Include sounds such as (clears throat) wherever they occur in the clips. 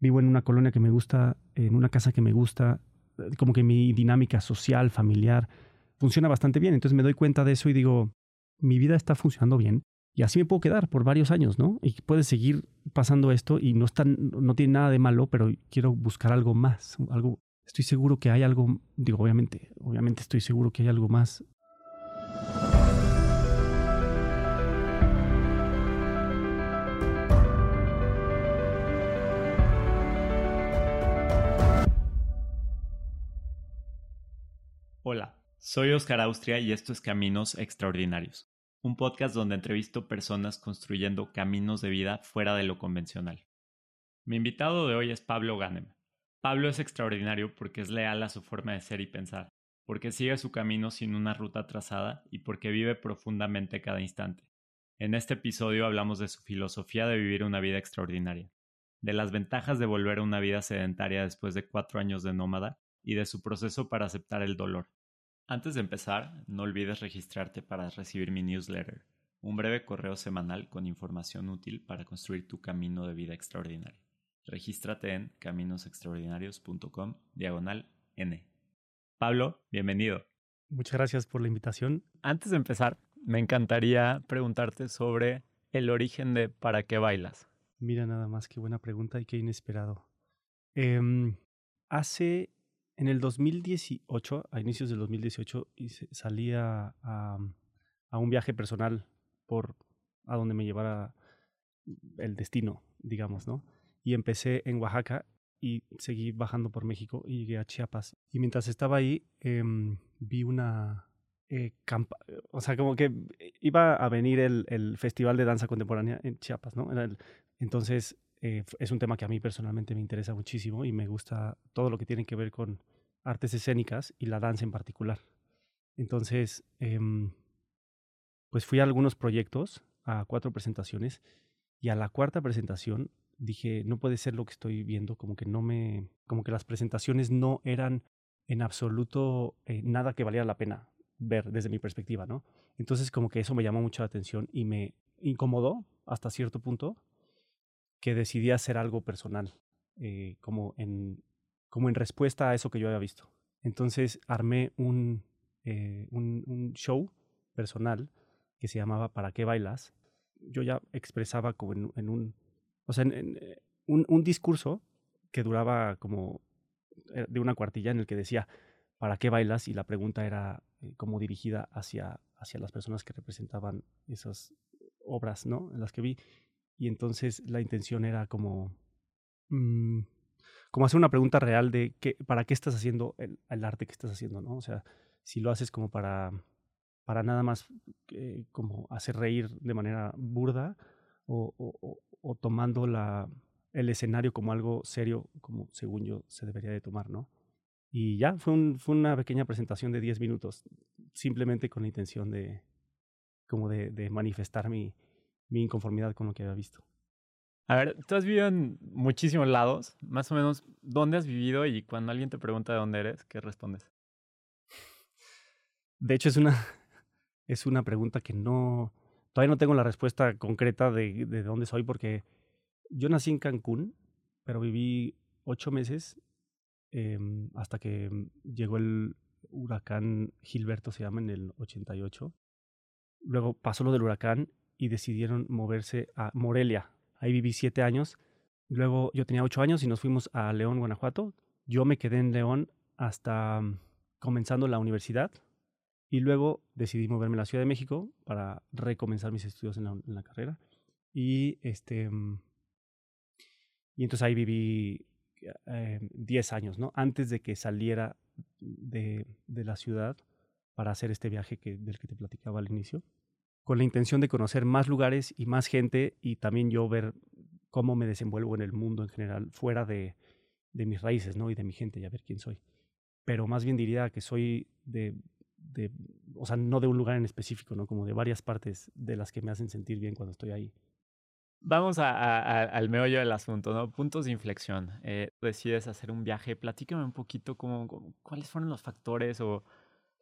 vivo en una colonia que me gusta, en una casa que me gusta, eh, como que mi dinámica social, familiar, funciona bastante bien. Entonces me doy cuenta de eso y digo, mi vida está funcionando bien y así me puedo quedar por varios años, ¿no? Y puede seguir pasando esto y no, está, no tiene nada de malo, pero quiero buscar algo más, algo, estoy seguro que hay algo, digo, obviamente, obviamente estoy seguro que hay algo más soy Oscar Austria y esto es Caminos Extraordinarios, un podcast donde entrevisto personas construyendo caminos de vida fuera de lo convencional. Mi invitado de hoy es Pablo Ganem. Pablo es extraordinario porque es leal a su forma de ser y pensar, porque sigue su camino sin una ruta trazada y porque vive profundamente cada instante. En este episodio hablamos de su filosofía de vivir una vida extraordinaria, de las ventajas de volver a una vida sedentaria después de cuatro años de nómada y de su proceso para aceptar el dolor, antes de empezar, no olvides registrarte para recibir mi newsletter, un breve correo semanal con información útil para construir tu camino de vida extraordinario. Regístrate en caminosextraordinarios.com diagonal N. Pablo, bienvenido. Muchas gracias por la invitación. Antes de empezar, me encantaría preguntarte sobre el origen de ¿Para qué bailas? Mira nada más, qué buena pregunta y qué inesperado. Em, hace en el 2018, a inicios del 2018, salí a, a, un viaje personal por a donde me llevara el destino, digamos, ¿no? Y empecé en Oaxaca y seguí bajando por México y llegué a Chiapas. Y mientras estaba ahí, em, vi una eh, campa o sea, como que iba a venir el, el, Festival de Danza Contemporánea en Chiapas, ¿no? El, entonces eh, es un tema que a mí personalmente me interesa muchísimo y me gusta todo lo que tiene que ver con artes escénicas y la danza en particular. Entonces, em, pues fui a algunos proyectos, a cuatro presentaciones, y a la cuarta presentación dije, no puede ser lo que estoy viendo, como que no me, como que las presentaciones no eran en absoluto eh, nada que valiera la pena ver desde mi perspectiva, ¿no? Entonces como que eso me llamó mucho la atención y me incomodó hasta cierto punto que decidí hacer algo personal, eh, como, en, como en respuesta a eso que yo había visto. Entonces armé un, eh, un, un, show personal que se llamaba ¿Para qué bailas? Yo ya expresaba como en, un, o sea, eh, un, un, discurso que duraba como de una cuartilla en el que decía ¿para qué bailas? Y la pregunta era como dirigida hacia, hacia las personas que representaban esas obras, ¿no? En las que vi. Y entonces la intención era como, mm, como hacer una pregunta real de qué, para qué estás haciendo el, el, arte que estás haciendo, ¿no? O sea, si lo haces como para, para nada más eh, como hacer reír de manera burda o, o, o, tomando la, el escenario como algo serio, como según yo se debería de tomar, ¿no? Y ya, fue, un, fue una pequeña presentación de 10 minutos, simplemente con la intención de, como de, de manifestar mi, mi inconformidad con lo que había visto. A ver, tú has vivido en muchísimos lados, más o menos, ¿dónde has vivido y cuando alguien te pregunta de dónde eres, qué respondes? De hecho, es una, (laughs) es una pregunta que no, todavía no tengo la respuesta concreta de, de dónde soy porque yo nací en Cancún, pero viví ocho meses eh, hasta que llegó el huracán Gilberto, se llama, en el 88. Luego pasó lo del huracán y decidieron moverse a Morelia. Ahí viví siete años. Luego yo tenía ocho años y nos fuimos a León, Guanajuato. Yo me quedé en León hasta mm, comenzando la universidad y luego decidí moverme a la Ciudad de México para recomenzar mis estudios en la, en la carrera. Y este mm, y entonces ahí viví eh, 10 años, ¿no? Antes de que saliera de, de, la ciudad para hacer este viaje que, del que te platicaba al inicio con la intención de conocer más lugares y más gente y también yo ver cómo me desenvuelvo en el mundo en general, fuera de, de mis raíces, ¿no? Y de mi gente y a ver quién soy. Pero más bien diría que soy de, de, o sea, no de un lugar en específico, ¿no? Como de varias partes de las que me hacen sentir bien cuando estoy ahí. Vamos al meollo del asunto, ¿no? Puntos de inflexión. Eh, decides hacer un viaje. Platícame un poquito cómo, cuáles fueron los factores o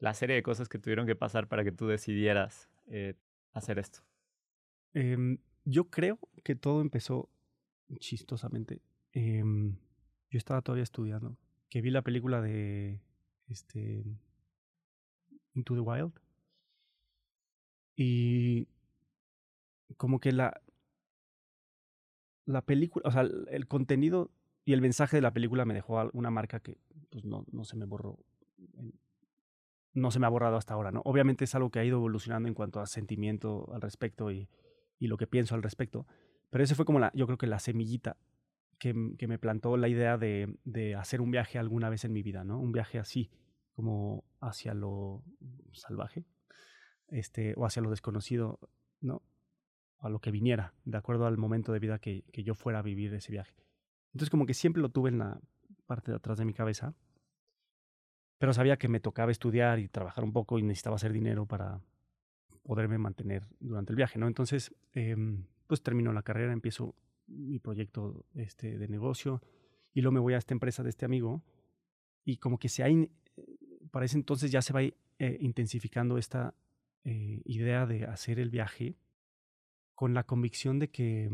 la serie de cosas que tuvieron que pasar para que tú decidieras eh, hacer esto? Eh, yo creo que todo empezó chistosamente. Eh, yo estaba todavía estudiando, que vi la película de este Into the Wild. Y como que la la película, o sea, el contenido y el mensaje de la película me dejó una marca que pues no, no se me borró no se me ha borrado hasta ahora, ¿no? Obviamente es algo que ha ido evolucionando en cuanto a sentimiento al respecto y, y lo que pienso al respecto, pero ese fue como la, yo creo que la semillita que, que me plantó la idea de, de, hacer un viaje alguna vez en mi vida, ¿no? Un viaje así, como hacia lo salvaje, este, o hacia lo desconocido, ¿no? A lo que viniera, de acuerdo al momento de vida que, que yo fuera a vivir ese viaje. Entonces como que siempre lo tuve en la parte de atrás de mi cabeza pero sabía que me tocaba estudiar y trabajar un poco y necesitaba hacer dinero para poderme mantener durante el viaje, ¿no? Entonces, eh, pues termino la carrera, empiezo mi proyecto este, de negocio y luego me voy a esta empresa de este amigo y como que se ha, para ese entonces ya se va eh, intensificando esta eh, idea de hacer el viaje con la convicción de que,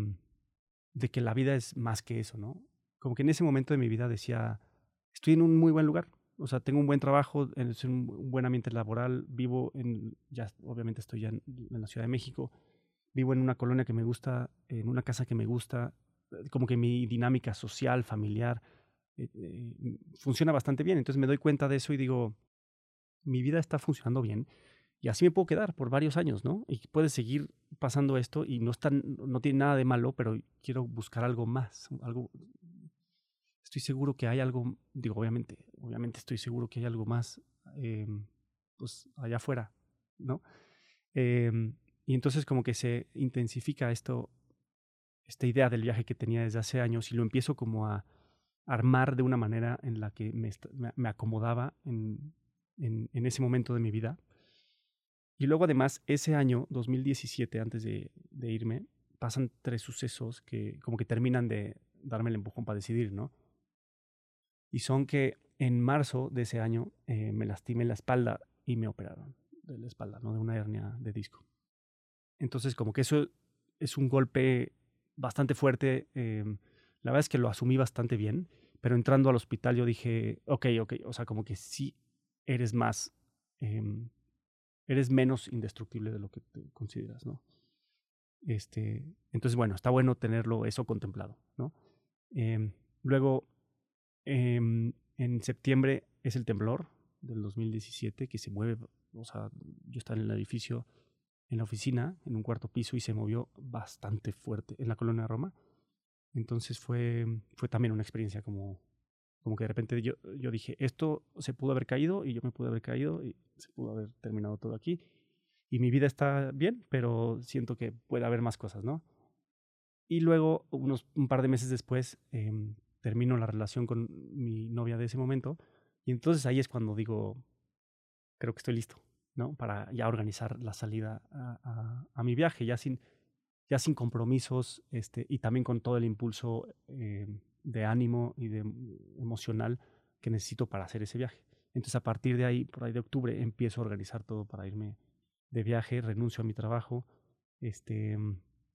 de que la vida es más que eso, ¿no? Como que en ese momento de mi vida decía, estoy en un muy buen lugar, o sea, tengo un buen trabajo, es un buen ambiente laboral, vivo en, ya obviamente estoy ya en, la Ciudad de México, vivo en una colonia que me gusta, en una casa que me gusta, eh, como que mi dinámica social, familiar, eh, eh, funciona bastante bien. Entonces me doy cuenta de eso y digo, mi vida está funcionando bien y así me puedo quedar por varios años, ¿no? Y puede seguir pasando esto y no, está, no tiene nada de malo, pero quiero buscar algo más, algo estoy seguro que hay algo, digo, obviamente, obviamente estoy seguro que hay algo más, eh, pues allá afuera, ¿no? Eh, y entonces como que se intensifica esto, esta idea del viaje que tenía desde hace años y lo empiezo como a armar de una manera en la que me, acomodaba en, ese momento de mi vida. Y luego además, ese año, 2017, antes de, de irme, pasan tres sucesos que como que terminan de darme el empujón para decidir, ¿no? Y son que en marzo de ese año eh, me lastimé la espalda y me operaron de la espalda, ¿no? De una hernia de disco. Entonces, como que eso es un golpe bastante fuerte. Eh, la verdad es que lo asumí bastante bien, pero entrando al hospital yo dije, ok, ok, o sea, como que sí eres más, eh, eres menos indestructible de lo que te consideras, ¿no? Este, entonces, bueno, está bueno tenerlo eso contemplado, ¿no? Eh, luego eh, en septiembre es el temblor del 2017 que se mueve, o sea, yo estaba en el edificio, en la oficina, en un cuarto piso y se movió bastante fuerte en la colonia de Roma. Entonces fue, fue también una experiencia como, como que de repente yo, yo dije, esto se pudo haber caído y yo me pude haber caído y se pudo haber terminado todo aquí. Y mi vida está bien, pero siento que puede haber más cosas, ¿no? Y luego, unos, un par de meses después, eh, termino la relación con mi novia de ese momento. Y entonces ahí es cuando digo, creo que estoy listo, ¿no? Para ya organizar la salida a, mi viaje, ya sin, ya sin compromisos este, y también con todo el impulso eh, de ánimo y de emocional que necesito para hacer ese viaje. Entonces a partir de ahí, por ahí de octubre, empiezo a organizar todo para irme de viaje, renuncio a mi trabajo, este,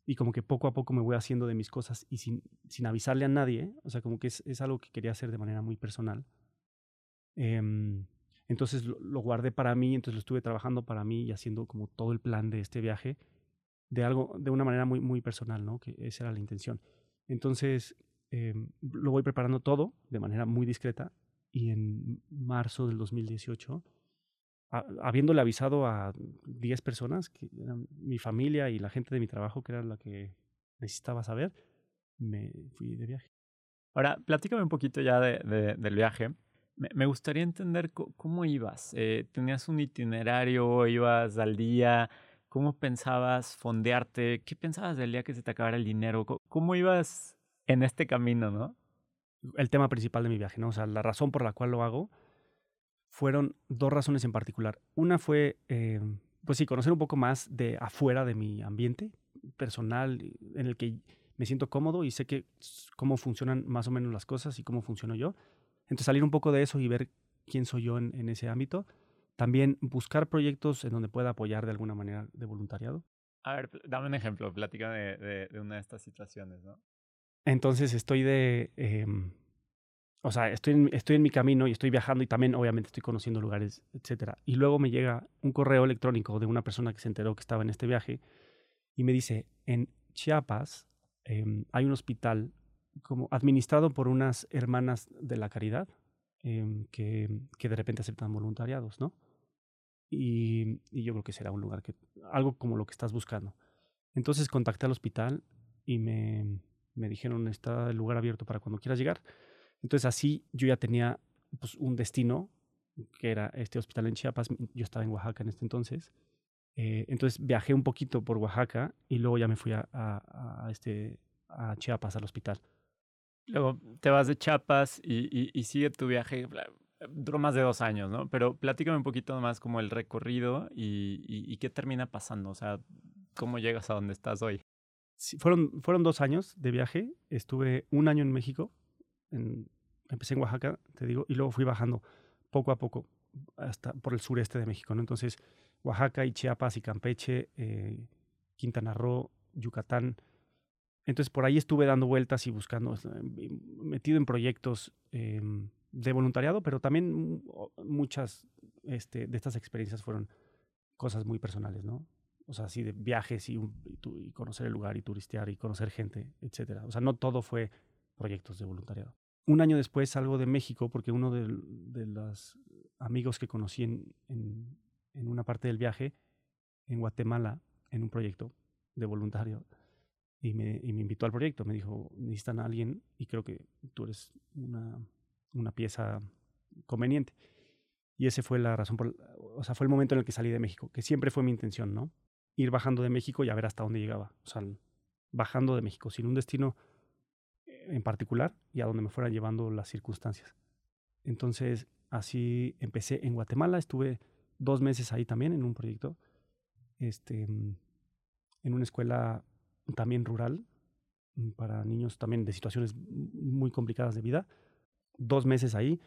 y como que poco a poco me voy haciendo de mis cosas y sin, sin avisarle a nadie, o sea, como que es, algo que quería hacer de manera muy personal. Eh, entonces lo, guardé para mí, entonces lo estuve trabajando para mí y haciendo como todo el plan de este viaje de algo, de una manera muy, muy personal, ¿no? Que esa era la intención. Entonces eh, lo voy preparando todo de manera muy discreta y en marzo del 2018 habiéndole avisado a 10 personas, que eran mi familia y la gente de mi trabajo, que era la que necesitaba saber, me fui de viaje. Ahora, platícame un poquito ya de, de, del viaje. Me, me, gustaría entender cómo ibas. Eh, ¿Tenías un itinerario? ¿Ibas al día? ¿Cómo pensabas fondearte? ¿Qué pensabas del día que se te acabara el dinero? ¿Cómo, cómo ibas en este camino, no? El tema principal de mi viaje, ¿no? O sea, la razón por la cual lo hago fueron dos razones en particular. Una fue, eh, pues sí, conocer un poco más de afuera de mi ambiente personal en el que me siento cómodo y sé que cómo funcionan más o menos las cosas y cómo funciono yo. Entonces salir un poco de eso y ver quién soy yo en, en ese ámbito. También buscar proyectos en donde pueda apoyar de alguna manera de voluntariado. A ver, dame un ejemplo, plática de, de, de una de estas situaciones, ¿no? Entonces estoy de... Eh, o sea, estoy en, estoy en mi camino y estoy viajando y también obviamente estoy conociendo lugares, etcétera. Y luego me llega un correo electrónico de una persona que se enteró que estaba en este viaje y me dice, en Chiapas em, hay un hospital como administrado por unas hermanas de la caridad em, que, que, de repente aceptan voluntariados, ¿no? Y, y, yo creo que será un lugar que, algo como lo que estás buscando. Entonces contacté al hospital y me, me dijeron, está el lugar abierto para cuando quieras llegar. Entonces así yo ya tenía pues, un destino, que era este hospital en Chiapas. Yo estaba en Oaxaca en este entonces. Eh, entonces viajé un poquito por Oaxaca y luego ya me fui a, a, este, a Chiapas, al hospital. Luego te vas de Chiapas y, y, sigue tu viaje. Duró más de dos años, ¿no? Pero platícame un poquito más como el recorrido y, y qué termina pasando. O sea, ¿cómo llegas a donde estás hoy? fueron, fueron dos años de viaje. Estuve un año en México. Empecé en Oaxaca, te digo, y luego fui bajando poco a poco hasta por el sureste de México. ¿no? Entonces, Oaxaca y Chiapas y Campeche, eh, Quintana Roo, Yucatán. Entonces, por ahí estuve dando vueltas y buscando, metido en proyectos em, de voluntariado, pero también muchas este, de estas experiencias fueron cosas muy personales, ¿no? o sea, así de viajes y, y, conocer el lugar y turistear y conocer gente, etcétera. O sea, no todo fue proyectos de voluntariado. Un año después salgo de México porque uno de, los amigos que conocí en, una parte del viaje, en Guatemala, en un proyecto de voluntario, y me invitó al proyecto. Me dijo, necesitan a alguien y creo que tú eres una, una pieza conveniente. Y ese fue la razón, por, o sea, fue el momento en el que salí de México, que siempre fue mi intención, ¿no? ir bajando de México y a ver hasta dónde llegaba. O sea, bajando de México, sin un destino en particular y a donde me fueran llevando las circunstancias. Entonces, así empecé en Guatemala, estuve dos meses ahí también en un proyecto, este, en una escuela también rural mm, para niños también de situaciones muy complicadas de vida. Dos meses ahí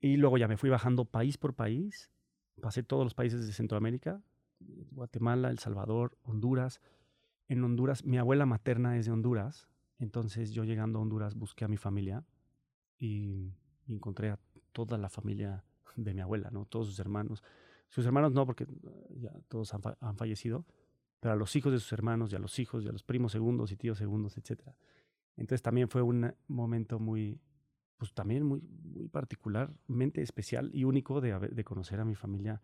y luego ya me fui bajando país por país, pasé todos los países de Centroamérica, Guatemala, El Salvador, Honduras. En Honduras, mi abuela materna es de Honduras, entonces yo llegando a Honduras busqué a mi familia y, encontré a toda la familia de mi abuela, ¿no? Todos sus hermanos. Sus hermanos no, porque ya todos han, fallecido, pero a los hijos de sus hermanos y a los hijos y a los primos segundos y tíos segundos, etc. Entonces también fue un momento muy, pues también muy, muy particularmente especial y único de, de conocer a mi familia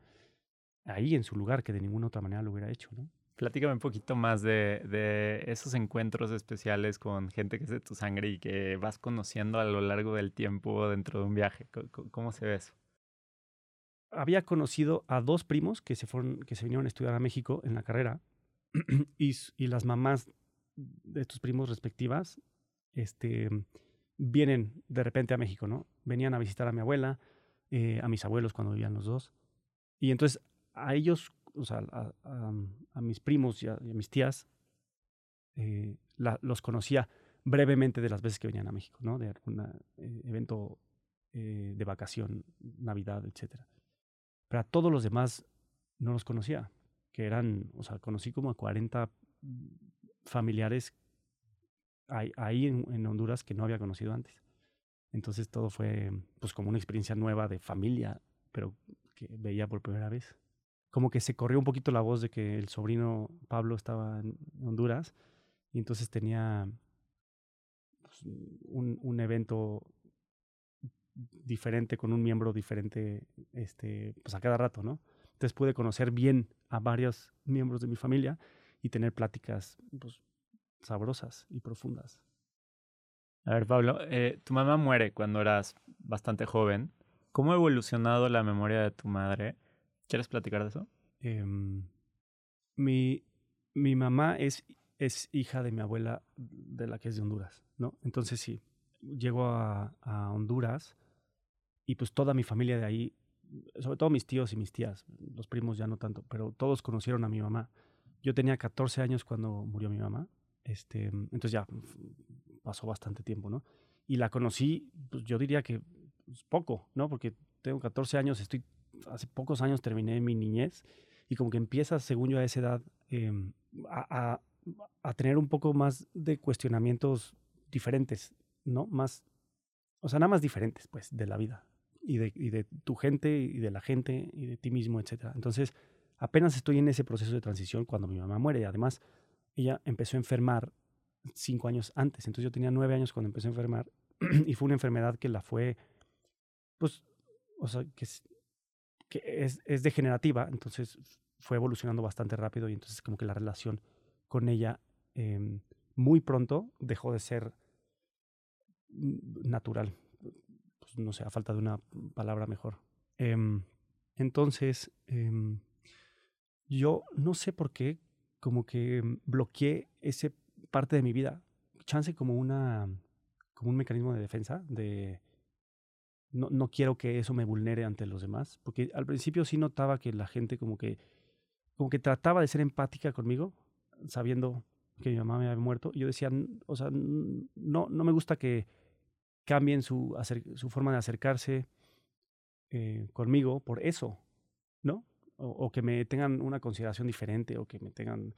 ahí en su lugar que de ninguna otra manera lo hubiera hecho, ¿no? Platícame un poquito más de, de, esos encuentros especiales con gente que es de tu sangre y que vas conociendo a lo largo del tiempo dentro de un viaje. ¿Cómo, se ve eso? Había conocido a dos primos que se, fueron, que se vinieron a estudiar a México en la carrera (clears throat) y, y las mamás de estos primos respectivas este, vienen de repente a México, ¿no? Venían a visitar a mi abuela, eh, a mis abuelos cuando vivían los dos. Y entonces a ellos, o sea, a, mis primos y a, mis tías, eh, los conocía brevemente de las veces que venían a México, ¿no? De algún eh, evento eh, de vacación, Navidad, etc. Pero a todos los demás no los conocía, que eran, o sea, conocí como a 40 familiares ahí, ahí en, en, Honduras que no había conocido antes. Entonces todo fue pues como una experiencia nueva de familia, pero que veía por primera vez como que se corrió un poquito la voz de que el sobrino Pablo estaba en Honduras y entonces tenía pues, un, evento diferente con un miembro diferente este, pues a cada rato, ¿no? Entonces pude conocer bien a varios miembros de mi familia y tener pláticas pues, sabrosas y profundas. A ver, Pablo, eh, tu mamá muere cuando eras bastante joven. ¿Cómo ha evolucionado la memoria de tu madre? ¿Quieres platicar de eso? Em, mi, mi mamá es, es hija de mi abuela, de la que es de Honduras, ¿no? Entonces sí, llego a, a Honduras y pues toda mi familia de ahí, sobre todo mis tíos y mis tías, los primos ya no tanto, pero todos conocieron a mi mamá. Yo tenía 14 años cuando murió mi mamá, este, entonces ya pasó bastante tiempo, ¿no? Y la conocí, pues yo diría que pues, poco, ¿no? Porque tengo 14 años, estoy hace pocos años terminé mi niñez y como que empiezas, según yo, a esa edad, em, a, a, tener un poco más de cuestionamientos diferentes, ¿no? Más o sea, nada más diferentes, pues, de la vida y de, y de tu gente y de la gente y de ti mismo, etc. Entonces, apenas estoy en ese proceso de transición cuando mi mamá muere. Y además, ella empezó a enfermar cinco años antes. Entonces, yo tenía nueve años cuando empecé a enfermar (clears throat) y fue una enfermedad que la fue, pues, o sea, que que es, es degenerativa. Entonces, fue evolucionando bastante rápido y entonces como que la relación con ella eh, muy pronto dejó de ser natural. Pues, no sé, a falta de una palabra mejor. Eh, entonces, eh, yo no sé por qué, como que bloqueé esa parte de mi vida. Chance como una, como un mecanismo de defensa, de no, no quiero que eso me vulnere ante los demás. Porque al principio sí notaba que la gente como que, como que trataba de ser empática conmigo, sabiendo que mi mamá me había muerto. Yo decía, o sea, no, no me gusta que cambien su, su forma de acercarse eh, conmigo por eso, ¿no? O, o, que me tengan una consideración diferente o que me tengan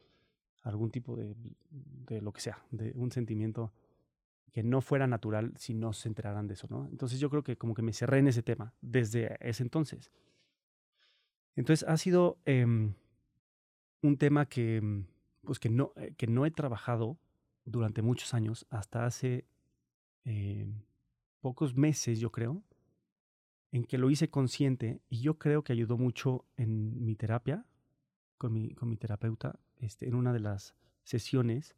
algún tipo de, de lo que sea, de un sentimiento que no fuera natural si no se enteraran de eso, ¿no? Entonces yo creo que como que me cerré en ese tema desde ese entonces. Entonces ha sido eh, un tema que pues que no, eh, que no he trabajado durante muchos años, hasta hace eh, pocos meses, yo creo, en que lo hice consciente y yo creo que ayudó mucho en mi terapia, con mi, con mi terapeuta, este, en una de las sesiones.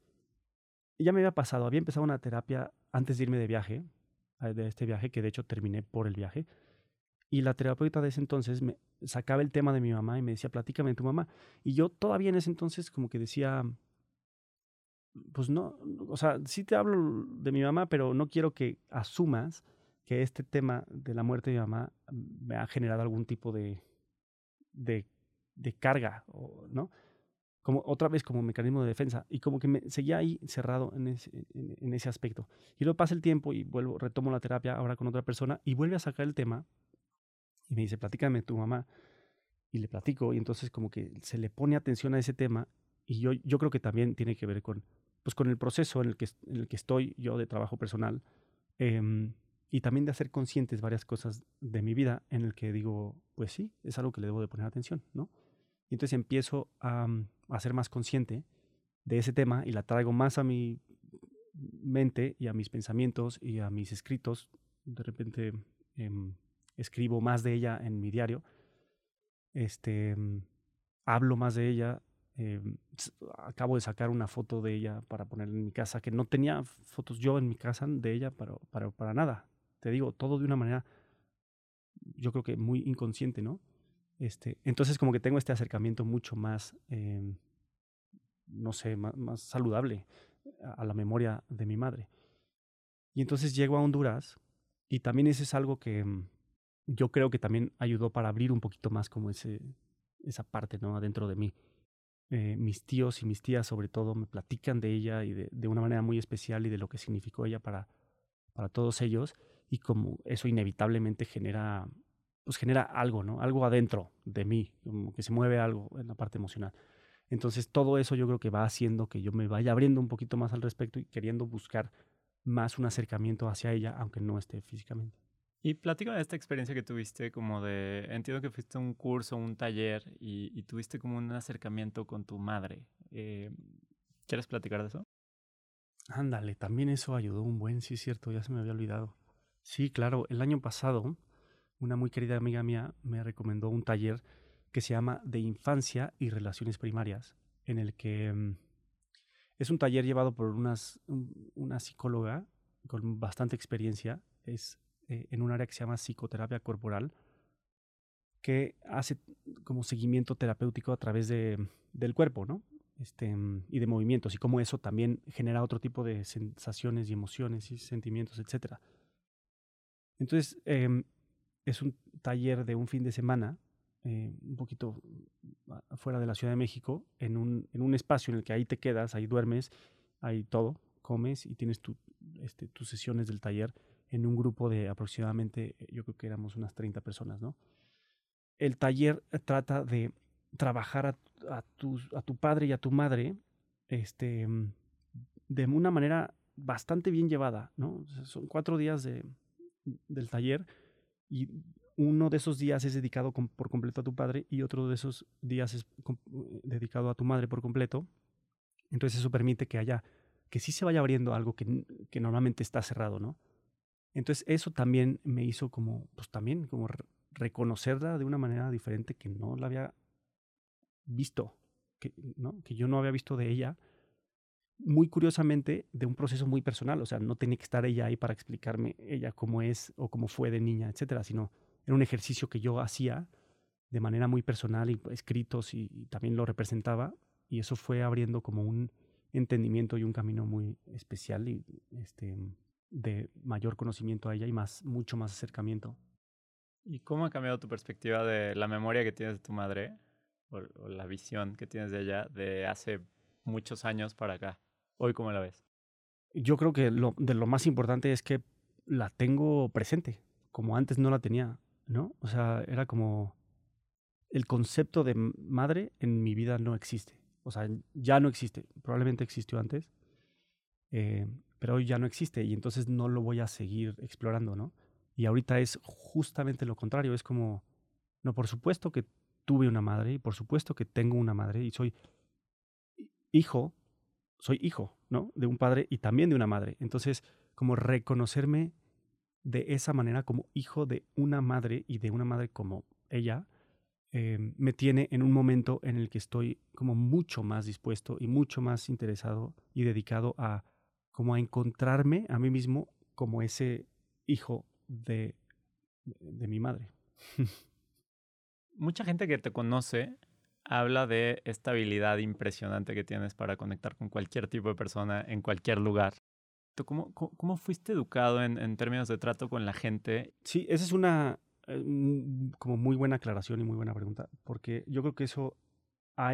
Ya me había pasado, había empezado una terapia antes de irme de viaje, de este viaje, que de hecho terminé por el viaje. Y la terapeuta de ese entonces me sacaba el tema de mi mamá y me decía, platícame de tu mamá. Y yo todavía en ese entonces como que decía, pues no, o sea, sí te hablo de mi mamá, pero no quiero que asumas que este tema de la muerte de mi mamá me ha generado algún tipo de, de, de carga, ¿no? Como otra vez como mecanismo de defensa y como que me seguía ahí cerrado en ese, en, en ese aspecto. Y luego pasa el tiempo y vuelvo, retomo la terapia ahora con otra persona y vuelve a sacar el tema y me dice, platícame tu mamá. Y le platico y entonces como que se le pone atención a ese tema y yo, yo creo que también tiene que ver con, pues con el proceso en el que, en el que estoy yo de trabajo personal eh, y también de hacer conscientes varias cosas de mi vida en el que digo, pues sí, es algo que le debo de poner atención, ¿no? Y entonces empiezo a, a ser más consciente de ese tema y la traigo más a mi mente y a mis pensamientos y a mis escritos. De repente eh, escribo más de ella en mi diario, este, hablo más de ella. Eh, acabo de sacar una foto de ella para poner en mi casa, que no tenía fotos yo en mi casa de ella para, para, para nada. Te digo, todo de una manera, yo creo que muy inconsciente, ¿no? Este, entonces como que tengo este acercamiento mucho más, eh, no sé, más, saludable a, la memoria de mi madre. Y entonces llego a Honduras y también eso es algo que, yo creo que también ayudó para abrir un poquito más como ese, esa parte, ¿no? Adentro de mí. Eh, mis tíos y mis tías sobre todo me platican de ella y de, de, una manera muy especial y de lo que significó ella para, para todos ellos y como eso inevitablemente genera, pues genera algo, ¿no? Algo adentro de mí, como que se mueve algo en la parte emocional. Entonces todo eso yo creo que va haciendo que yo me vaya abriendo un poquito más al respecto y queriendo buscar más un acercamiento hacia ella, aunque no esté físicamente. Y platica de esta experiencia que tuviste, como de, entiendo que fuiste a un curso, un taller y, y, tuviste como un acercamiento con tu madre. Eh, ¿Quieres platicar de eso? Ándale, también eso ayudó un buen, sí es cierto, ya se me había olvidado. Sí, claro, el año pasado una muy querida amiga mía me recomendó un taller que se llama De Infancia y Relaciones Primarias, en el que um, es un taller llevado por unas, un, una psicóloga con bastante experiencia, es eh, en un área que se llama psicoterapia corporal, que hace como seguimiento terapéutico a través de, del cuerpo, ¿no? Este, y de movimientos, y cómo eso también genera otro tipo de sensaciones y emociones y sentimientos, etc. Entonces, eh, es un taller de un fin de semana, eh, un poquito afuera de la Ciudad de México, en un, en un espacio en el que ahí te quedas, ahí duermes, ahí todo, comes y tienes tu, este, tus sesiones del taller en un grupo de aproximadamente, eh, yo creo que éramos unas 30 personas, ¿no? El taller trata de trabajar a, a, tu, a tu padre y a tu madre este, de una manera bastante bien llevada, ¿no? Son cuatro días de, del taller y uno de esos días es dedicado por completo a tu padre y otro de esos días es dedicado a tu madre por completo. Entonces eso permite que haya, que sí se vaya abriendo algo que, que normalmente está cerrado, ¿no? Entonces eso también me hizo como, pues también como reconocerla de una manera diferente que no la había visto, que, ¿no? que yo no había visto de ella. Muy curiosamente, de un proceso muy personal, o sea, no tenía que estar ella ahí para explicarme ella cómo es o cómo fue de niña, etcétera, sino era un ejercicio que yo hacía de manera muy personal y escritos y, y también lo representaba y eso fue abriendo como un entendimiento y un camino muy especial y este de mayor conocimiento a ella y más mucho más acercamiento. ¿Y cómo ha cambiado tu perspectiva de la memoria que tienes de tu madre o, la visión que tienes de ella de hace muchos años para acá? Hoy, ¿cómo la ves? Yo creo que lo, de lo más importante es que la tengo presente, como antes no la tenía, ¿no? O sea, era como el concepto de madre en mi vida no existe. O sea, ya no existe. Probablemente existió antes, eh, pero hoy ya no existe y entonces no lo voy a seguir explorando, ¿no? Y ahorita es justamente lo contrario, es como, no, por supuesto que tuve una madre y por supuesto que tengo una madre y soy hijo, soy hijo, ¿no? De un padre y también de una madre. Entonces, como reconocerme de esa manera como hijo de una madre y de una madre como ella, eh, me tiene en un momento en el que estoy como mucho más dispuesto y mucho más interesado y dedicado a como a encontrarme a mí mismo como ese hijo de, de mi madre. (laughs) Mucha gente que te conoce habla de esta habilidad impresionante que tienes para conectar con cualquier tipo de persona en cualquier lugar. ¿Tú cómo, fuiste educado en, términos de trato con la gente? Sí, esa es una eh, como muy buena aclaración y muy buena pregunta, porque yo creo que eso ha,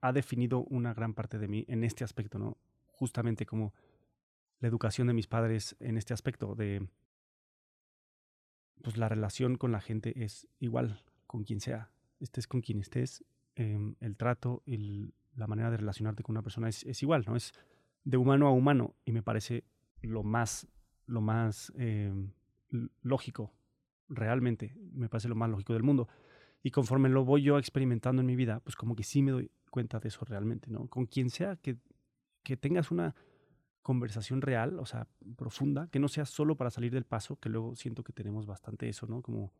ha definido una gran parte de mí en este aspecto, ¿no? Justamente como la educación de mis padres en este aspecto de pues la relación con la gente es igual con quien sea, estés con quien estés, em, el trato y la manera de relacionarte con una persona es, igual, ¿no? Es de humano a humano y me parece lo más, lo más eh, lógico, realmente, me parece lo más lógico del mundo. Y conforme lo voy yo experimentando en mi vida, pues como que sí me doy cuenta de eso realmente, ¿no? Con quien sea que, que tengas una conversación real, o sea, profunda, que no sea solo para salir del paso, que luego siento que tenemos bastante eso, ¿no? Como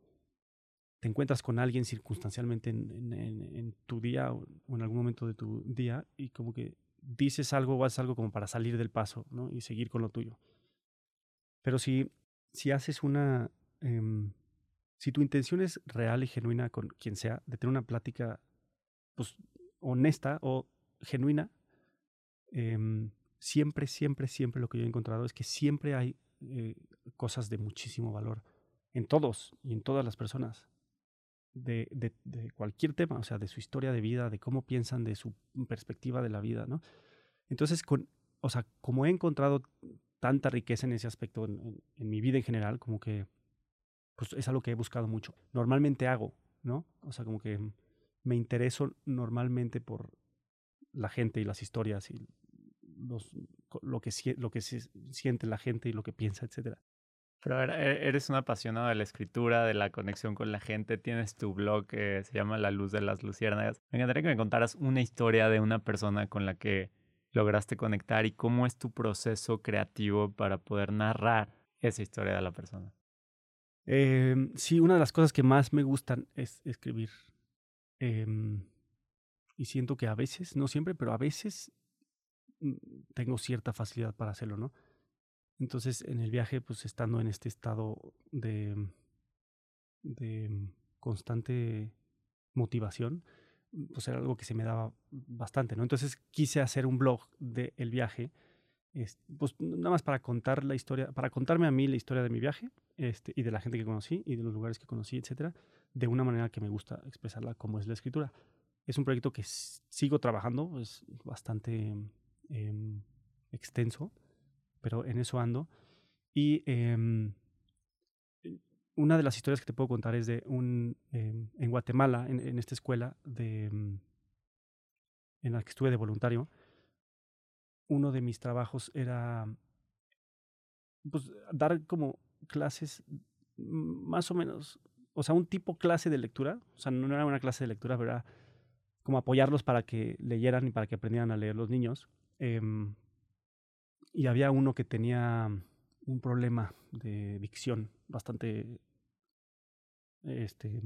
te encuentras con alguien circunstancialmente en, en, en, tu día o en algún momento de tu día y como que dices algo o haces algo como para salir del paso, ¿no? Y seguir con lo tuyo. Pero si, si haces una... Eh, si tu intención es real y genuina con quien sea, de tener una plática pues honesta o genuina, eh, siempre, siempre, siempre lo que yo he encontrado es que siempre hay eh, cosas de muchísimo valor en todos y en todas las personas. De, cualquier tema, o sea, de su historia de vida, de cómo piensan, de su perspectiva de la vida, ¿no? Entonces, con, o sea, como he encontrado tanta riqueza en ese aspecto en, mi vida en general, como que, pues es algo que he buscado mucho. Normalmente hago, ¿no? O sea, como que me intereso normalmente por la gente y las historias y lo, que, lo que siente la gente y lo que piensa, etcétera. Pero e-, eres un apasionado de la escritura, de la conexión con la gente, tienes tu blog que se llama La Luz de las Luciérnagas. Me encantaría que me contaras una historia de una persona con la que lograste conectar y cómo es tu proceso creativo para poder narrar esa historia de la persona. Eh, sí, una de las cosas que más me gustan es escribir. Eh, y siento que a veces, no siempre, pero a veces Mm, tengo cierta facilidad para hacerlo, ¿no? Entonces, en el viaje, pues estando en este estado de, de constante motivación, pues era algo que se me daba bastante, ¿no? Entonces quise hacer un blog del el viaje, pues nada más para contar la historia, para contarme a mí la historia de mi viaje este, y de la gente que conocí y de los lugares que conocí, etcétera, de una manera que me gusta expresarla como es la escritura. Es un proyecto que sigo trabajando, es bastante eh, extenso, pero en eso ando. Y eh, una de las historias que te puedo contar es de un, eh, en Guatemala, en, esta escuela de, en la que estuve de voluntario, uno de mis trabajos era pues, dar como clases más o menos, o sea, un tipo clase de lectura, o sea, no era una clase de lectura, pero era como apoyarlos para que leyeran y para que aprendieran a leer los niños. Em, y había uno que tenía un problema de dicción bastante, este,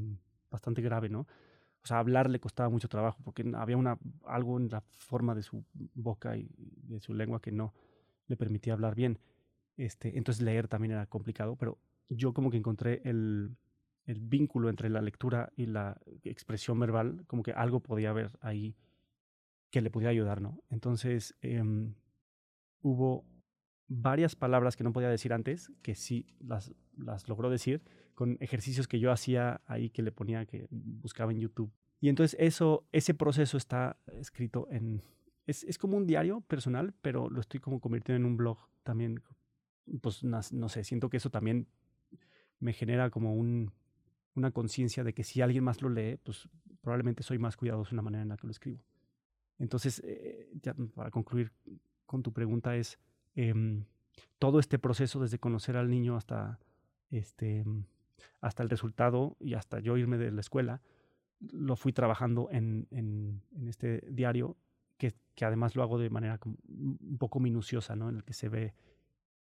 bastante grave, ¿no? O sea, hablar le costaba mucho trabajo porque había una, algo en la forma de su boca y de su lengua que no le permitía hablar bien. Este, entonces leer también era complicado, pero yo como que encontré el, el vínculo entre la lectura y la expresión verbal, como que algo podía haber ahí que le pudiera ayudar, ¿no? Entonces em, hubo varias palabras que no podía decir antes, que sí las, las logró decir, con ejercicios que yo hacía ahí que le ponía, que buscaba en YouTube. Y entonces eso, ese proceso está escrito en... Es, es como un diario personal, pero lo estoy como convirtiendo en un blog también. Pues no sé, siento que eso también me genera como un, una conciencia de que si alguien más lo lee, pues probablemente soy más cuidadoso en la manera en la que lo escribo. Entonces, eh, ya para concluir con tu pregunta es, em, todo este proceso desde conocer al niño hasta, este, hasta el resultado y hasta yo irme de la escuela, lo fui trabajando en, en, este diario, que, que, además lo hago de manera un poco minuciosa, ¿no? En el que se ve,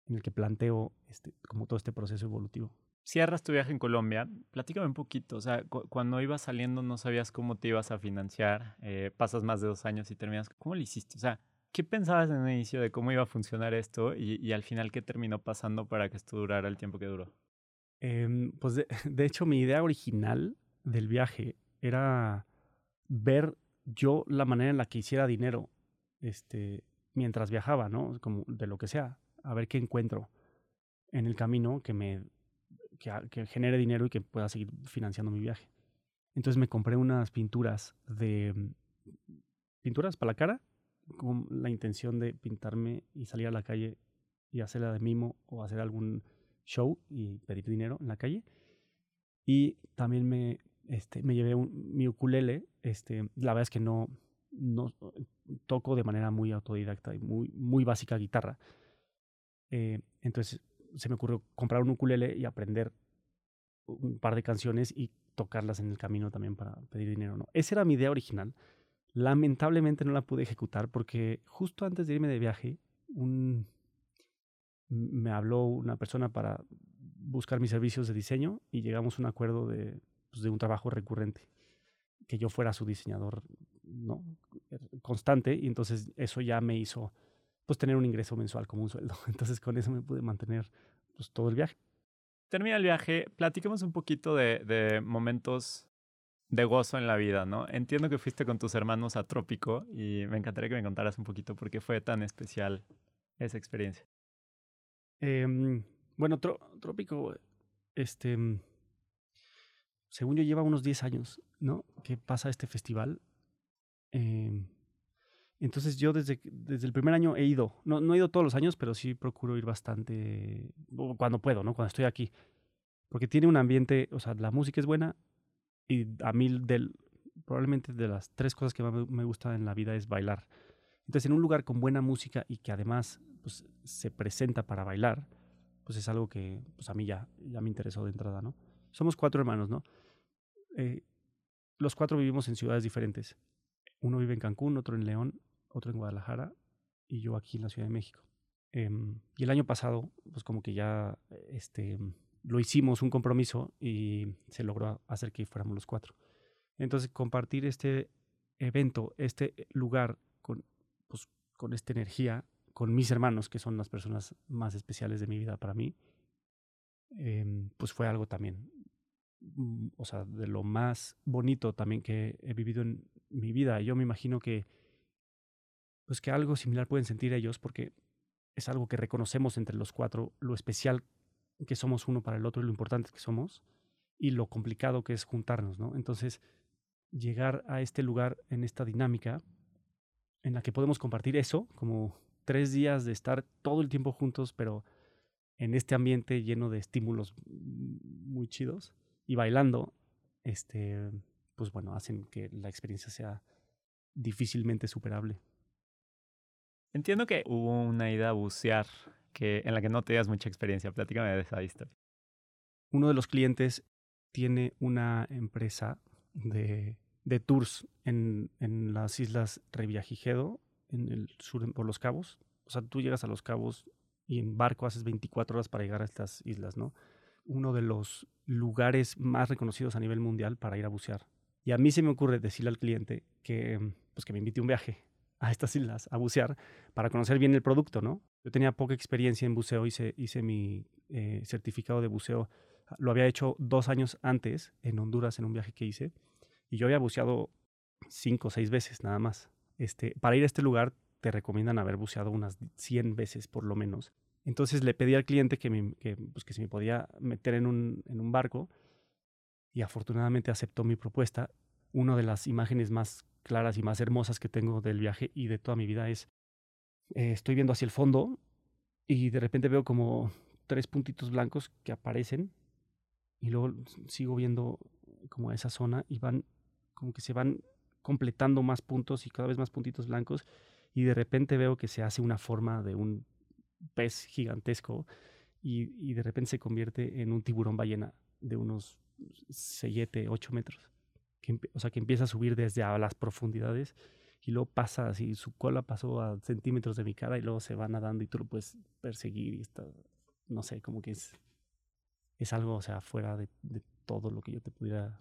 en el que planteo este, como todo este proceso evolutivo cierras tu viaje en Colombia, platícame un poquito, o sea, cuando ibas saliendo no sabías cómo te ibas a financiar, eh, pasas más de dos años y terminas, ¿cómo lo hiciste? O sea, ¿qué pensabas en el inicio de cómo iba a funcionar esto y, al final qué terminó pasando para que esto durara el tiempo que duró? Em, pues (laughs) de, hecho mi idea original del viaje era ver yo la manera en la que hiciera dinero este, mientras viajaba, ¿no? Como de lo que sea, a ver qué encuentro en el camino que me que, genere dinero y que pueda seguir financiando mi viaje. Entonces me compré unas pinturas de pinturas para la cara con la intención de pintarme y salir a la calle y hacerla de mimo o hacer algún show y pedir dinero en la calle. Y también me, este, me llevé mi ukulele. Este, la verdad es que no, no toco de manera muy autodidacta y muy, muy básica guitarra. Eh, entonces se me ocurrió comprar un ukulele y aprender un par de canciones y tocarlas en el camino también para pedir dinero. ¿no? Esa era mi idea original. Lamentablemente no la pude ejecutar porque justo antes de irme de viaje, un, me habló una persona para buscar mis servicios de diseño y llegamos a un acuerdo de, pues, de un trabajo recurrente, que yo fuera su diseñador ¿no? constante y entonces eso ya me hizo pues tener un ingreso mensual como un sueldo. (laughs) Entonces con eso me pude mantener pues todo el viaje. Termina el viaje, platiquemos un poquito de, de momentos de gozo en la vida, ¿no? Entiendo que fuiste con tus hermanos a Trópico y me encantaría que me contaras un poquito por qué fue tan especial esa experiencia. Eh, bueno, Trópico, este, según yo lleva unos 10 años, ¿no? Que pasa este festival. Eh, entonces yo desde, desde el primer año he ido, no, no he ido todos los años, pero sí procuro ir bastante cuando puedo, ¿no? Cuando estoy aquí. Porque tiene un ambiente, o sea, la música es buena y a mí probablemente de las tres cosas que más me gusta en la vida es bailar. Entonces en un lugar con buena música y que además pues, se presenta para bailar, pues es algo que pues a mí ya, ya me interesó de entrada, ¿no? Somos cuatro hermanos, ¿no? Eh, los cuatro vivimos en ciudades diferentes. Uno vive en Cancún, otro en León otro en Guadalajara y yo aquí en la Ciudad de México. Em, y el año pasado, pues como que ya este, lo hicimos un compromiso y se logró hacer que fuéramos los cuatro. Entonces, compartir este evento, este lugar con, pues, con esta energía, con mis hermanos, que son las personas más especiales de mi vida para mí, em, pues fue algo también, mm, o sea, de lo más bonito también que he vivido en mi vida. Yo me imagino que pues que algo similar pueden sentir ellos porque es algo que reconocemos entre los cuatro, lo especial que somos uno para el otro y lo importante que somos y lo complicado que es juntarnos, ¿no? Entonces, llegar a este lugar en esta dinámica en la que podemos compartir eso, como tres días de estar todo el tiempo juntos, pero en este ambiente lleno de estímulos muy chidos y bailando, este, pues bueno, hacen que la experiencia sea difícilmente superable. Entiendo que hubo una ida a bucear que, en la que no tenías mucha experiencia. Platícame de esa historia. uno de los clientes tiene una empresa de, de tours en, en, las islas Reviajigedo, en el sur, por los cabos. O sea, tú llegas a los cabos y en barco haces 24 horas para llegar a estas islas, ¿no? Uno de los lugares más reconocidos a nivel mundial para ir a bucear. Y a mí se me ocurre decirle al cliente que, pues, que me invite un viaje a estas islas a bucear para conocer bien el producto, ¿no? Yo tenía poca experiencia en buceo, hice, hice mi eh, certificado de buceo, lo había hecho dos años antes en Honduras en un viaje que hice y yo había buceado cinco o seis veces nada más. Este, para ir a este lugar te recomiendan haber buceado unas 100 veces por lo menos. Entonces le pedí al cliente que, me, que, pues, que se me podía meter en un, en un barco y afortunadamente aceptó mi propuesta. Una de las imágenes más claras y más hermosas que tengo del viaje y de toda mi vida es, eh, estoy viendo hacia el fondo y de repente veo como tres puntitos blancos que aparecen y luego sigo viendo como esa zona y van como que se van completando más puntos y cada vez más puntitos blancos y de repente veo que se hace una forma de un pez gigantesco y, de repente se convierte en un tiburón ballena de unos 7, 8 metros o sea, que empieza a subir desde a las profundidades y luego pasa así, su cola pasó a centímetros de mi cara y luego se va nadando y tú lo puedes perseguir y está, no sé, como que es, es algo, o sea, fuera de, de todo lo que yo te pudiera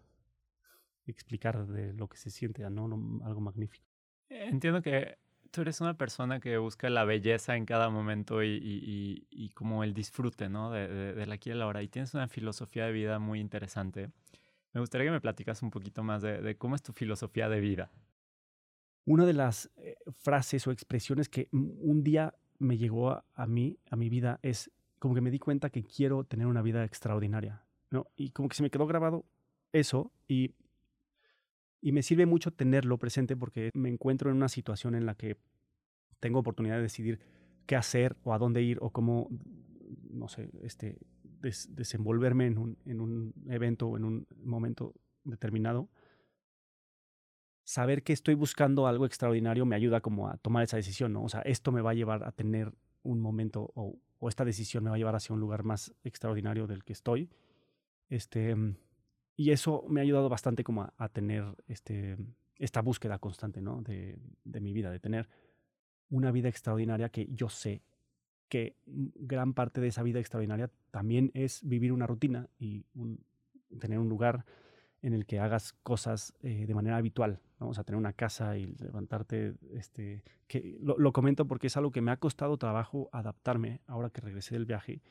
explicar de lo que se siente, ¿no? algo magnífico. Entiendo que tú eres una persona que busca la belleza en cada momento y, y, y, como el disfrute, ¿no? De, de, de la aquí y la hora. Y tienes una filosofía de vida muy interesante. Me gustaría que me platicas un poquito más de, cómo es tu filosofía de vida. Una de las eh, frases o expresiones que un día me llegó a, mí, a mi vida, es como que me di cuenta que quiero tener una vida extraordinaria, ¿no? Y como que se me quedó grabado eso y, y me sirve mucho tenerlo presente porque me encuentro en una situación en la que tengo oportunidad de decidir qué hacer o a dónde ir o cómo, no sé, este, desenvolverme en un, en un evento o en un momento determinado, saber que estoy buscando algo extraordinario me ayuda como a tomar esa decisión, ¿no? O sea, esto me va a llevar a tener un momento o, o esta decisión me va a llevar hacia un lugar más extraordinario del que estoy. Este, y eso me ha ayudado bastante como a, a tener este, esta búsqueda constante, ¿no? De, de mi vida, de tener una vida extraordinaria que yo sé que gran parte de esa vida extraordinaria también es vivir una rutina y tener un lugar en el que hagas cosas eh, de manera habitual. Vamos a tener una casa y levantarte. Este, que lo, lo, comento porque es algo que me ha costado trabajo adaptarme ahora que regresé del viaje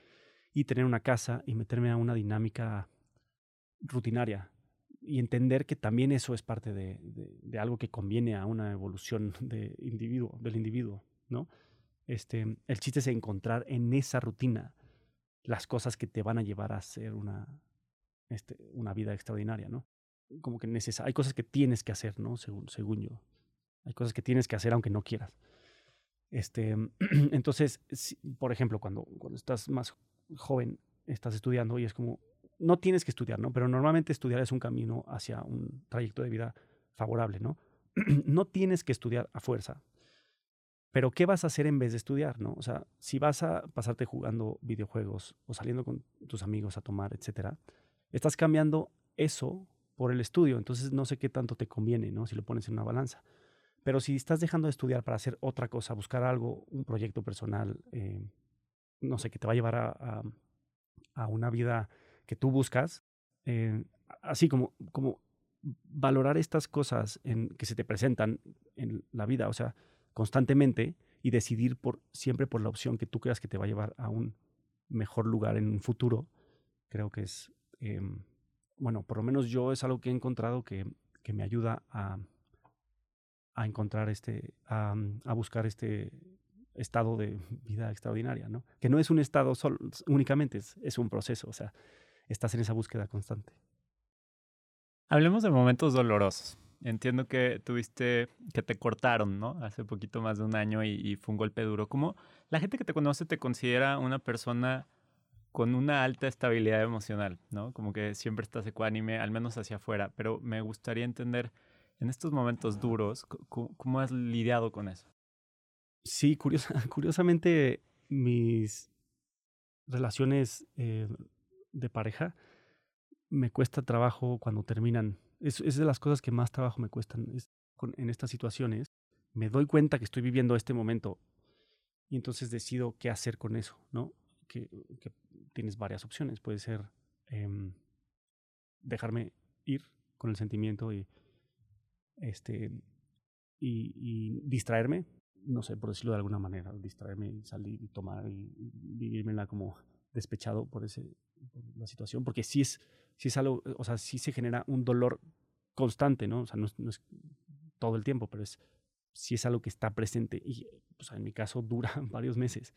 y tener una casa y meterme a una dinámica rutinaria y entender que también eso es parte de, de, algo que conviene a una evolución (laughs) de individuo, del individuo, ¿no? Este, el chiste es encontrar en esa rutina las cosas que te van a llevar a hacer una, este, una vida extraordinaria, ¿no? Como que neces hay cosas que tienes que hacer, ¿no? Según, según yo. Hay cosas que tienes que hacer aunque no quieras. Este, (clears throat) entonces, por ejemplo, cuando, cuando estás más joven, estás estudiando y es como, no tienes que estudiar, ¿no? Pero normalmente estudiar es un camino hacia un trayecto de vida favorable, ¿no? (clears throat) no tienes que estudiar a fuerza. Pero ¿qué vas a hacer en vez de estudiar, no? O sea, si vas a pasarte jugando videojuegos o saliendo con tus amigos a tomar, etcétera, estás cambiando eso por el estudio. Entonces no sé qué tanto te conviene, ¿no? Si lo pones en una balanza. Pero si estás dejando de estudiar para hacer otra cosa, buscar algo, un proyecto personal, eh, no sé, que te va a llevar a, a, una vida que tú buscas, eh, así como, como valorar estas cosas en, que se te presentan en la vida. O sea, constantemente y decidir por, siempre por la opción que tú creas que te va a llevar a un mejor lugar en un futuro, creo que es, eh, bueno, por lo menos yo es algo que he encontrado que, que me ayuda a, a encontrar este, a, a, buscar este estado de (laughs) vida extraordinaria, ¿no? Que no es un estado solo, únicamente, es, es un proceso, o sea, estás en esa búsqueda constante. Hablemos de momentos dolorosos. Entiendo que tuviste, que te cortaron, ¿no? Hace poquito más de un año y, y, fue un golpe duro. ¿Cómo la gente que te conoce te considera una persona con una alta estabilidad emocional, ¿no? Como que siempre estás ecuánime, al menos hacia afuera. Pero me gustaría entender, en estos momentos duros, ¿cómo, has lidiado con eso? Sí, curiosa, (laughs) curiosamente mis relaciones eh, de pareja me cuesta trabajo cuando terminan. Es, es de las cosas que más trabajo me cuestan es en estas situaciones. Me doy cuenta que estoy viviendo este momento y entonces decido qué hacer con eso, ¿no? Tienes varias opciones. Puede ser em, dejarme ir con el sentimiento y, este, y, y, distraerme, no sé, por decirlo de alguna manera, distraerme y salir y tomar y, vivírmela como despechado por, ese, la situación, porque sí es, sí es algo, o sea, sí se genera un dolor constante, ¿no? O sea, no es, no es todo el tiempo, pero es, sí es algo que está presente y, pues, en mi caso, dura (laughs) varios meses.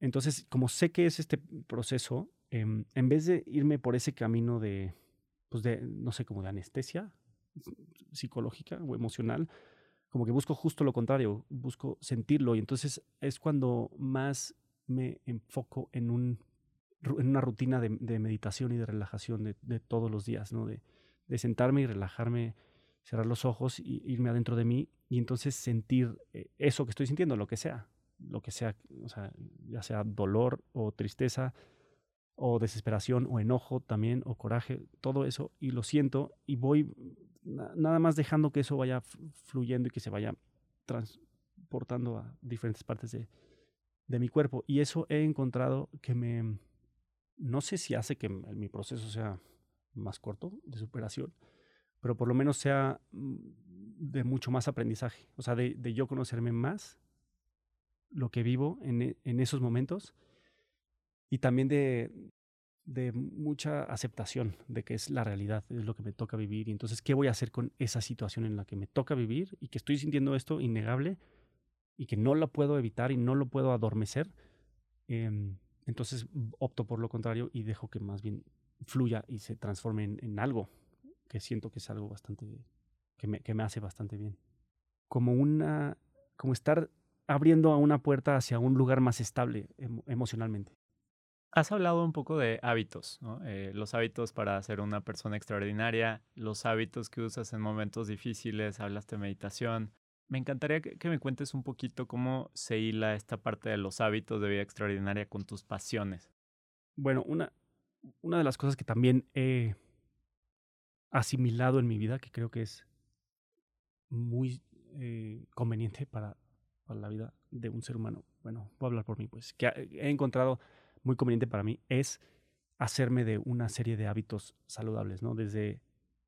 Entonces, como sé que es este proceso, eh, en vez de irme por ese camino de, pues de, no sé, como de anestesia psicológica o emocional, como que busco justo lo contrario, busco sentirlo y entonces es cuando más me enfoco en, un, en una rutina de, meditación y de relajación de, de, todos los días, ¿no? De, de sentarme y relajarme, cerrar los ojos y irme adentro de mí y entonces sentir eh, eso que estoy sintiendo, lo que sea, lo que sea, o sea, ya sea dolor o tristeza o desesperación o enojo también o coraje, todo eso y lo siento y voy nada más dejando que eso vaya fluyendo y que se vaya transportando a diferentes partes de, de mi cuerpo. Y eso he encontrado que me no sé si hace que mi proceso sea más corto de superación, pero por lo menos sea mm, de mucho más aprendizaje, o sea, de, de yo conocerme más lo que vivo en, e, en esos momentos y también de, de mucha aceptación de que es la realidad, es lo que me toca vivir y entonces qué voy a hacer con esa situación en la que me toca vivir y que estoy sintiendo esto innegable y que no lo puedo evitar y no lo puedo adormecer. Eh, entonces opto por lo contrario y dejo que más bien fluya y se transforme en, en algo que siento que es algo bastante, que me, que me hace bastante bien. Como una, como estar abriendo a una puerta hacia un lugar más estable emo emocionalmente. Has hablado un poco de hábitos, ¿no? eh, los hábitos para ser una persona extraordinaria, los hábitos que usas en momentos difíciles, hablas de meditación. Me encantaría que, que, me cuentes un poquito cómo se hila esta parte de los hábitos de vida extraordinaria con tus pasiones. Bueno, una, una de las cosas que también he asimilado en mi vida, que creo que es muy eh, conveniente para, para la vida de un ser humano, bueno, voy a hablar por mí, pues, que he encontrado muy conveniente para mí es hacerme de una serie de hábitos saludables, ¿no? Desde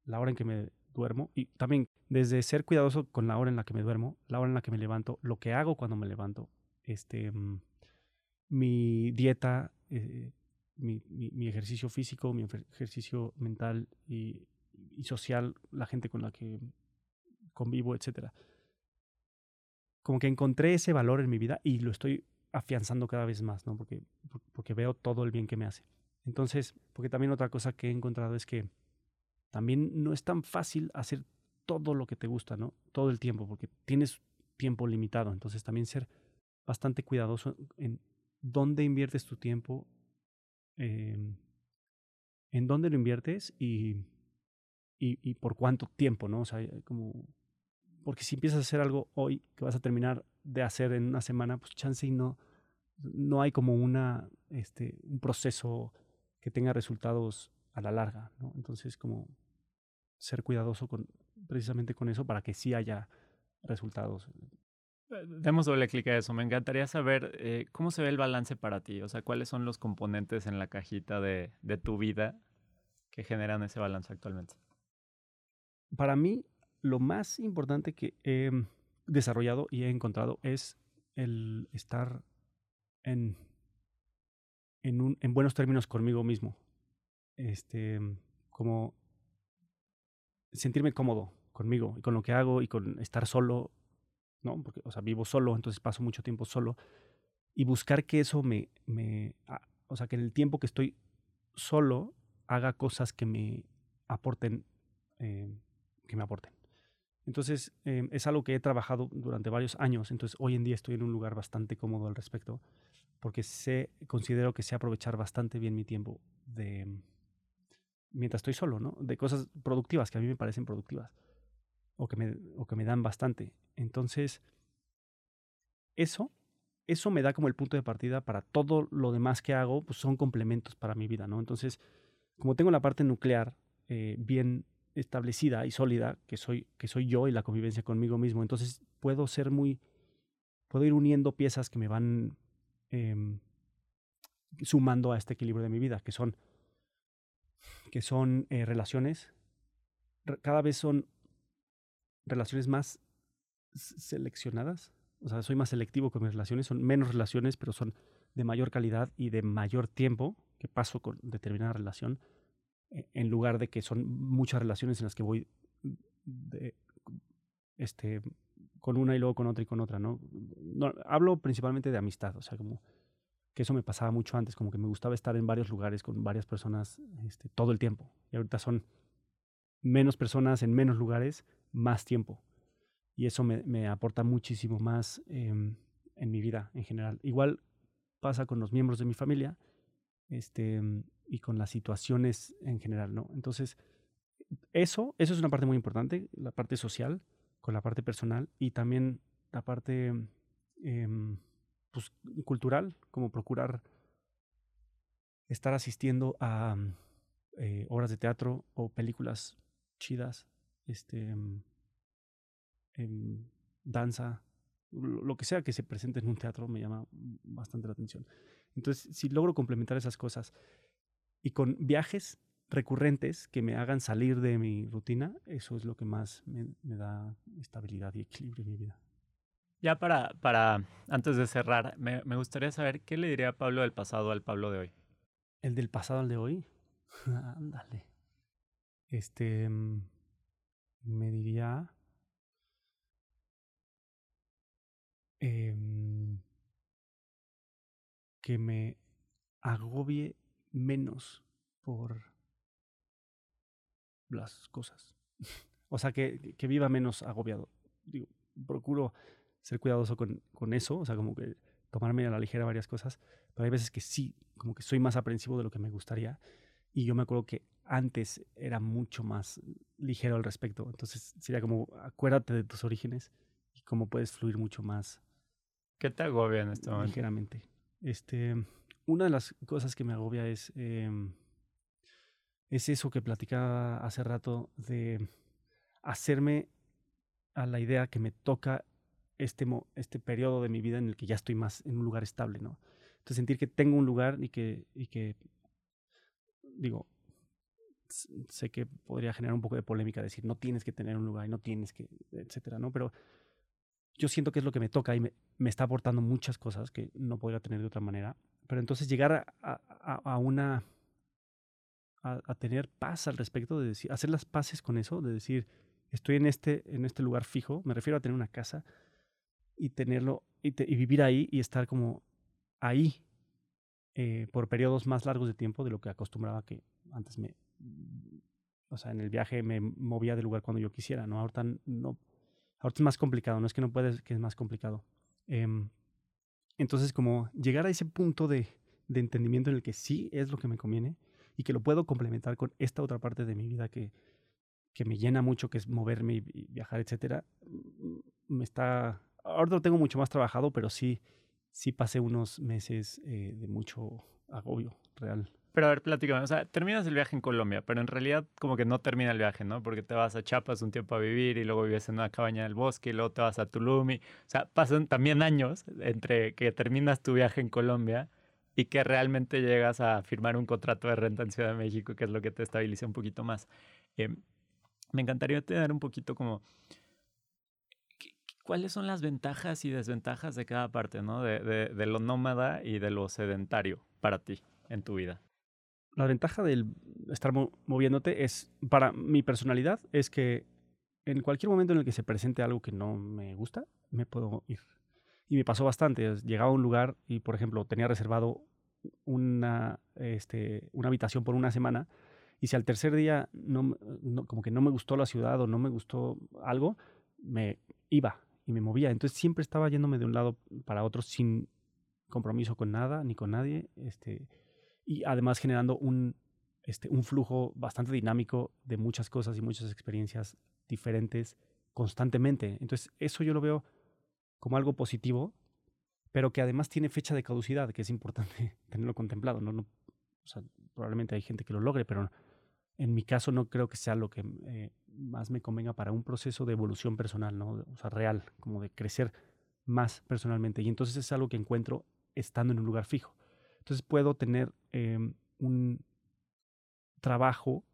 la hora en que me duermo y también desde ser cuidadoso con la hora en la que me duermo, la hora en la que me levanto, lo que hago cuando me levanto, este, mm, mi dieta, eh, mi, mi, ejercicio físico, mi ejercicio mental y, social, la gente con la que convivo, etcétera. Como que encontré ese valor en mi vida y lo estoy afianzando cada vez más, ¿no? Porque, porque veo todo el bien que me hace. Entonces, porque también otra cosa que he encontrado es que también no es tan fácil hacer todo lo que te gusta, ¿no? Todo el tiempo, porque tienes tiempo limitado. Entonces, también ser bastante cuidadoso en dónde inviertes tu tiempo, eh, en dónde lo inviertes y, y, y, por cuánto tiempo, ¿no? O sea, como porque si empiezas a hacer algo hoy que vas a terminar de hacer en una semana, pues chance y no, no hay como una, este, un proceso que tenga resultados a la larga, ¿no? Entonces, como ser cuidadoso con, precisamente con eso para que sí haya resultados. Eh, demos doble clic a eso. Me encantaría saber eh, cómo se ve el balance para ti. O sea, cuáles son los componentes en la cajita de, de tu vida que generan ese balance actualmente. Para mí, lo más importante que he desarrollado y he encontrado es el estar en, en, un, en buenos términos conmigo mismo. Este, como sentirme cómodo conmigo y con lo que hago y con estar solo, ¿no? Porque, o sea, vivo solo, entonces paso mucho tiempo solo. Y buscar que eso me, me, o sea, que en el tiempo que estoy solo haga cosas que me aporten, eh, que me aporten. Entonces, eh, es algo que he trabajado durante varios años. Entonces, hoy en día estoy en un lugar bastante cómodo al respecto, porque sé, considero que sé aprovechar bastante bien mi tiempo de mientras estoy solo, ¿no? De cosas productivas que a mí me parecen productivas o que me, o que me dan bastante. Entonces, eso, eso me da como el punto de partida para todo lo demás que hago, pues son complementos para mi vida, ¿no? Entonces, como tengo la parte nuclear eh, bien establecida y sólida, que soy, que soy yo y la convivencia conmigo mismo, entonces puedo ser muy, puedo ir uniendo piezas que me van em, sumando a este equilibrio de mi vida, que son, que son eh, relaciones, cada vez son relaciones más seleccionadas, o sea, soy más selectivo con mis relaciones, son menos relaciones, pero son de mayor calidad y de mayor tiempo que paso con determinada relación, en lugar de que son muchas relaciones en las que voy este, con una y luego con otra y con otra, ¿no? ¿no? Hablo principalmente de amistad, o sea, como que eso me pasaba mucho antes, como que me gustaba estar en varios lugares con varias personas este, todo el tiempo. Y ahorita son menos personas en menos lugares, más tiempo. Y eso me, me aporta muchísimo más eh, en mi vida en general. Igual pasa con los miembros de mi familia este, y con las situaciones en general, ¿no? Entonces, eso, eso es una parte muy importante, la parte social con la parte personal y también la parte eh, pues, cultural, como procurar estar asistiendo a eh, obras de teatro o películas chidas, este, en danza, lo que sea que se presente en un teatro me llama bastante la atención. Entonces, si logro complementar esas cosas y con viajes recurrentes que me hagan salir de mi rutina, eso es lo que más me, da estabilidad y equilibrio en mi vida. Ya para, para antes de cerrar, me, me, gustaría saber qué le diría Pablo del pasado al Pablo de hoy. ¿El del pasado al de hoy? (laughs) Ándale. este. Mm, me diría. Em, que me agobie menos por las cosas. (laughs) o sea, que, que, viva menos agobiado. Digo, procuro ser cuidadoso con, con, eso, o sea, como que tomarme a la ligera varias cosas, pero hay veces que sí, como que soy más aprensivo de lo que me gustaría. Y yo me acuerdo que antes era mucho más ligero al respecto. Entonces sería como, acuérdate de tus orígenes y cómo puedes fluir mucho más ¿Qué te agobia en este momento? Ligeramente. Este, una de las cosas que me agobia es, eh, es eso que platicaba hace rato de hacerme a la idea que me toca este, este periodo de mi vida en el que ya estoy más en un lugar estable, ¿no? Entonces sentir que tengo un lugar y que, y que digo, sé que podría generar un poco de polémica decir no tienes que tener un lugar y no tienes que, etcétera, ¿no? Pero yo siento que es lo que me toca y me, me está aportando muchas cosas que no podría tener de otra manera. Pero entonces llegar a, a. A, tener paz al respecto, de decir, hacer las paces con eso, de decir, estoy en este, en este lugar fijo, me refiero a tener una casa y tenerlo y, vivir ahí y estar como ahí eh, por periodos más largos de tiempo de lo que acostumbraba que antes me, o sea, en el viaje me movía de lugar cuando yo quisiera, ¿no? Ahorita no, Ahora es más complicado, no es que no puedes, que es más complicado. Em, entonces, como llegar a ese punto de, de, entendimiento en el que sí es lo que me conviene y que lo puedo complementar con esta otra parte de mi vida que, que me llena mucho, que es moverme y viajar, etcétera, mm, me está... Ahora lo tengo mucho más trabajado, pero sí, sí pasé unos meses eh, de mucho agobio real. Pero a ver, platícame, o sea, terminas el viaje en Colombia, pero en realidad como que no termina el viaje, ¿no? Porque te vas a Chiapas un tiempo a vivir y luego vives en una cabaña del bosque y luego te vas a Tulum y, o sea, pasan también años entre que terminas tu viaje en Colombia y que realmente llegas a firmar un contrato de renta en Ciudad de México, que es lo que te estabiliza un poquito más. Eh, me encantaría tener un poquito como cuáles son las ventajas y desventajas de cada parte, ¿no? De, de, de lo nómada y de lo sedentario para ti en tu vida la ventaja del estar moviéndote es, para mi personalidad, es que en cualquier momento en el que se presente algo que no me gusta, me puedo ir. Y me pasó bastante. Llegaba a un lugar y, por ejemplo, tenía reservado una, este, una habitación por una semana y si al tercer día no, como que no me gustó la ciudad o no me gustó algo, me iba y me movía. Entonces siempre estaba yéndome de un lado para otro sin compromiso con nada ni con nadie. Este, y además generando un, este, un flujo bastante dinámico de muchas cosas y muchas experiencias diferentes constantemente. Entonces, eso yo lo veo como algo positivo, pero que además tiene fecha de caducidad, que es importante (laughs) tenerlo contemplado. ¿no? no probablemente hay gente que lo logre, pero en mi caso no creo que sea lo que eh, más me convenga para un proceso de evolución personal, ¿no? O sea, real, como de crecer más personalmente. Y entonces es algo que encuentro estando en un lugar fijo. Entonces puedo tener em, un trabajo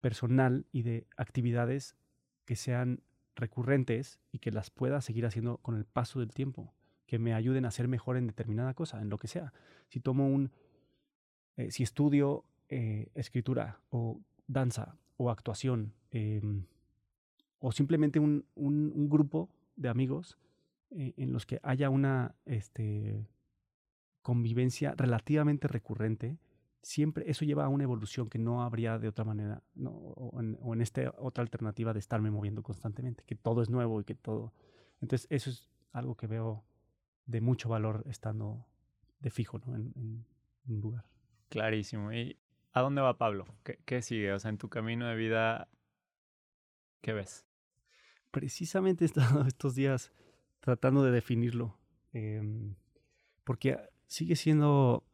personal y de actividades que sean recurrentes y que las pueda seguir haciendo con el paso del tiempo, que me ayuden a ser mejor en determinada cosa, en lo que sea. Si tomo un, eh, si estudio eh, escritura o danza o actuación em, o simplemente un, un, grupo de amigos eh, en los que haya una este, convivencia relativamente recurrente, siempre eso lleva a una evolución que no habría de otra manera, o, en, esta otra alternativa de estarme moviendo constantemente, que todo es nuevo y que todo... Entonces eso es algo que veo de mucho valor estando de fijo en, un lugar. Clarísimo. ¿Y a dónde va Pablo? ¿Qué, ¿Qué, sigue? O sea, en tu camino de vida, ¿qué ves? Precisamente he estado (laughs) estos días tratando de definirlo, em, porque sigue siendo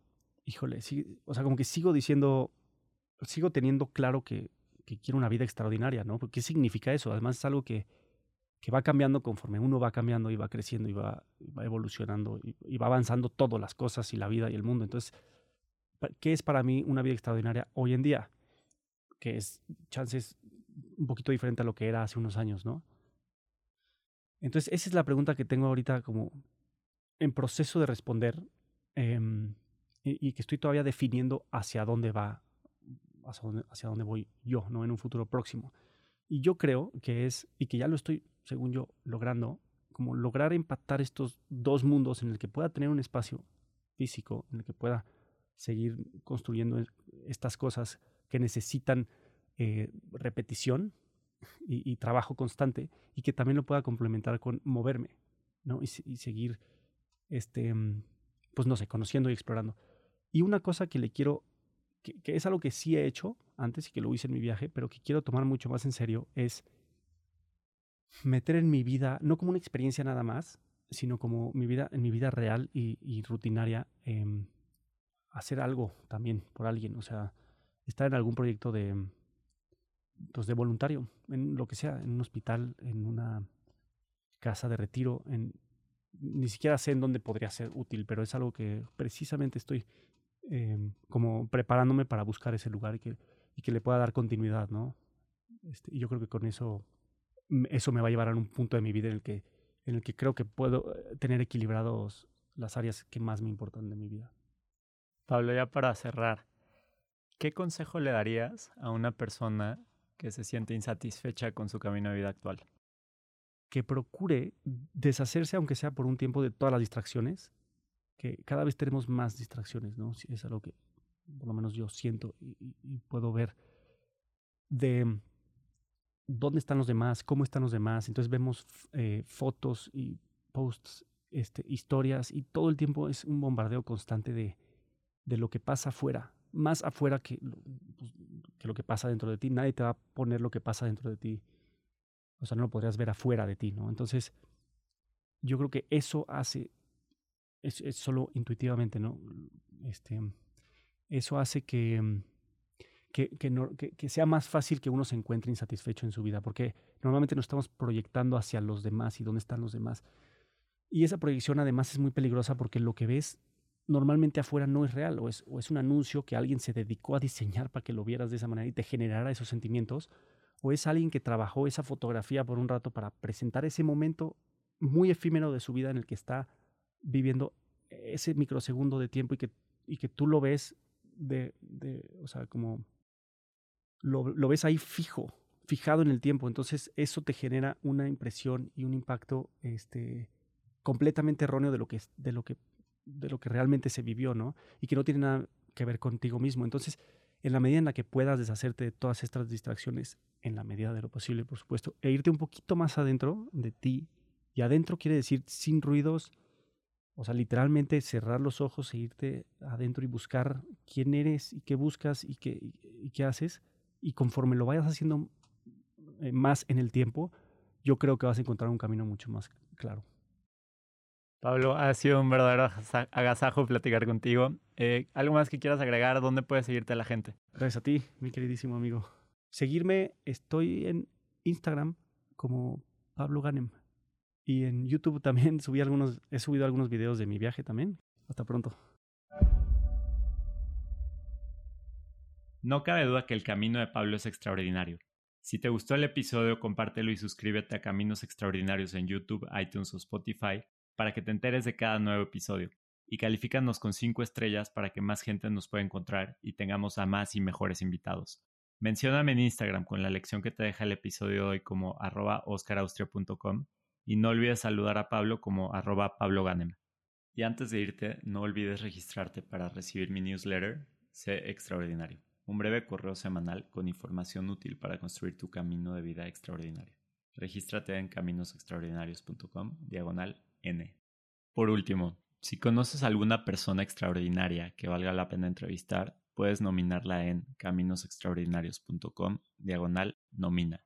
híjole, o sea, como que sigo diciendo, sigo teniendo claro que, que, quiero una vida extraordinaria, ¿no? ¿Qué significa eso? Además es algo que, que va cambiando conforme uno va cambiando y va creciendo y va, evolucionando y, va avanzando todo, las cosas y la vida y el mundo. Entonces, ¿qué es para mí una vida extraordinaria hoy en día? Que es, chances, un poquito diferente a lo que era hace unos años, ¿no? Entonces, esa es la pregunta que tengo ahorita como en proceso de responder. Eh, y, que estoy todavía definiendo hacia dónde va, hacia dónde, voy yo, ¿no? En un futuro próximo. Y yo creo que es, y que ya lo estoy, según yo, logrando, como lograr empatar estos dos mundos en el que pueda tener un espacio físico, en el que pueda seguir construyendo estas cosas que necesitan eh, repetición y, trabajo constante y que también lo pueda complementar con moverme, ¿no? Y, y seguir, este, pues no sé, conociendo y explorando. Y una cosa que le quiero, que, es algo que sí he hecho antes y que lo hice en mi viaje, pero que quiero tomar mucho más en serio, es meter en mi vida, no como una experiencia nada más, sino como mi vida, en mi vida real y, rutinaria, em, hacer algo también por alguien, o sea, estar en algún proyecto de, pues de voluntario, en lo que sea, en un hospital, en una casa de retiro, en, ni siquiera sé en dónde podría ser útil, pero es algo que precisamente estoy Em, como preparándome para buscar ese lugar y que, que le pueda dar continuidad, ¿no? Este, y yo creo que con eso, eso me va a llevar a un punto de mi vida en el que, en el que creo que puedo eh, tener equilibrados las áreas que más me importan de mi vida. Pablo, ya para cerrar, ¿qué consejo le darías a una persona que se siente insatisfecha con su camino de vida actual? Que procure deshacerse, aunque sea por un tiempo, de todas las distracciones que cada vez tenemos más distracciones, ¿no? Es algo que por lo menos yo siento y, puedo ver de dónde están los demás, cómo están los demás. Entonces vemos eh, fotos y posts, este, historias y todo el tiempo es un bombardeo constante de, de lo que pasa afuera, más afuera que, pues, que lo que pasa dentro de ti. Nadie te va a poner lo que pasa dentro de ti. O sea, no lo podrías ver afuera de ti, ¿no? Entonces, yo creo que eso hace es, solo intuitivamente, ¿no? Este, eso hace que, mm, que, que, no, que, sea más fácil que uno se encuentre insatisfecho en su vida, porque normalmente nos estamos proyectando hacia los demás y dónde están los demás. Y esa proyección además es muy peligrosa porque lo que ves normalmente afuera no es real, o es, o es un anuncio que alguien se dedicó a diseñar para que lo vieras de esa manera y te generara esos sentimientos, o es alguien que trabajó esa fotografía por un rato para presentar ese momento muy efímero de su vida en el que está viviendo ese microsegundo de tiempo y que, y que tú lo ves de, de o sea, como lo, ves ahí fijo, fijado en el tiempo. Entonces eso te genera una impresión y un impacto este, completamente erróneo de lo, que, de, lo que, de lo que realmente se vivió, ¿no? Y que no tiene nada que ver contigo mismo. Entonces, en la medida en la que puedas deshacerte de todas estas distracciones, en la medida de lo posible, por supuesto, e irte un poquito más adentro de ti, y adentro quiere decir sin ruidos, o sea, literalmente cerrar los ojos e irte adentro y buscar quién eres y qué buscas y qué, y, qué haces. Y conforme lo vayas haciendo eh, más en el tiempo, yo creo que vas a encontrar un camino mucho más claro. Pablo, ha sido un verdadero agasajo platicar contigo. Eh, ¿Algo más que quieras agregar? ¿Dónde puede seguirte la gente? Gracias a ti, mi queridísimo amigo. Seguirme, estoy en Instagram como Pablo Ganem. Y en YouTube también (laughs) subí algunos, he subido algunos videos de mi viaje también. Hasta pronto. No cabe duda que el camino de Pablo es extraordinario. Si te gustó el episodio, compártelo y suscríbete a Caminos Extraordinarios en YouTube, iTunes o Spotify para que te enteres de cada nuevo episodio. Y califícanos con 5 estrellas para que más gente nos pueda encontrar y tengamos a más y mejores invitados. Mencióname en Instagram con la lección que te deja el episodio de hoy como arroba oscaraustria.com y no olvides saludar a Pablo como arroba Pablo Y antes de irte, no olvides registrarte para recibir mi newsletter, Sé Extraordinario, un breve correo semanal con información útil para construir tu camino de vida extraordinario. Regístrate en caminosextraordinarios.com, diagonal N. Por último, si conoces a alguna persona extraordinaria que valga la pena entrevistar, puedes nominarla en caminosextraordinarios.com, diagonal nomina.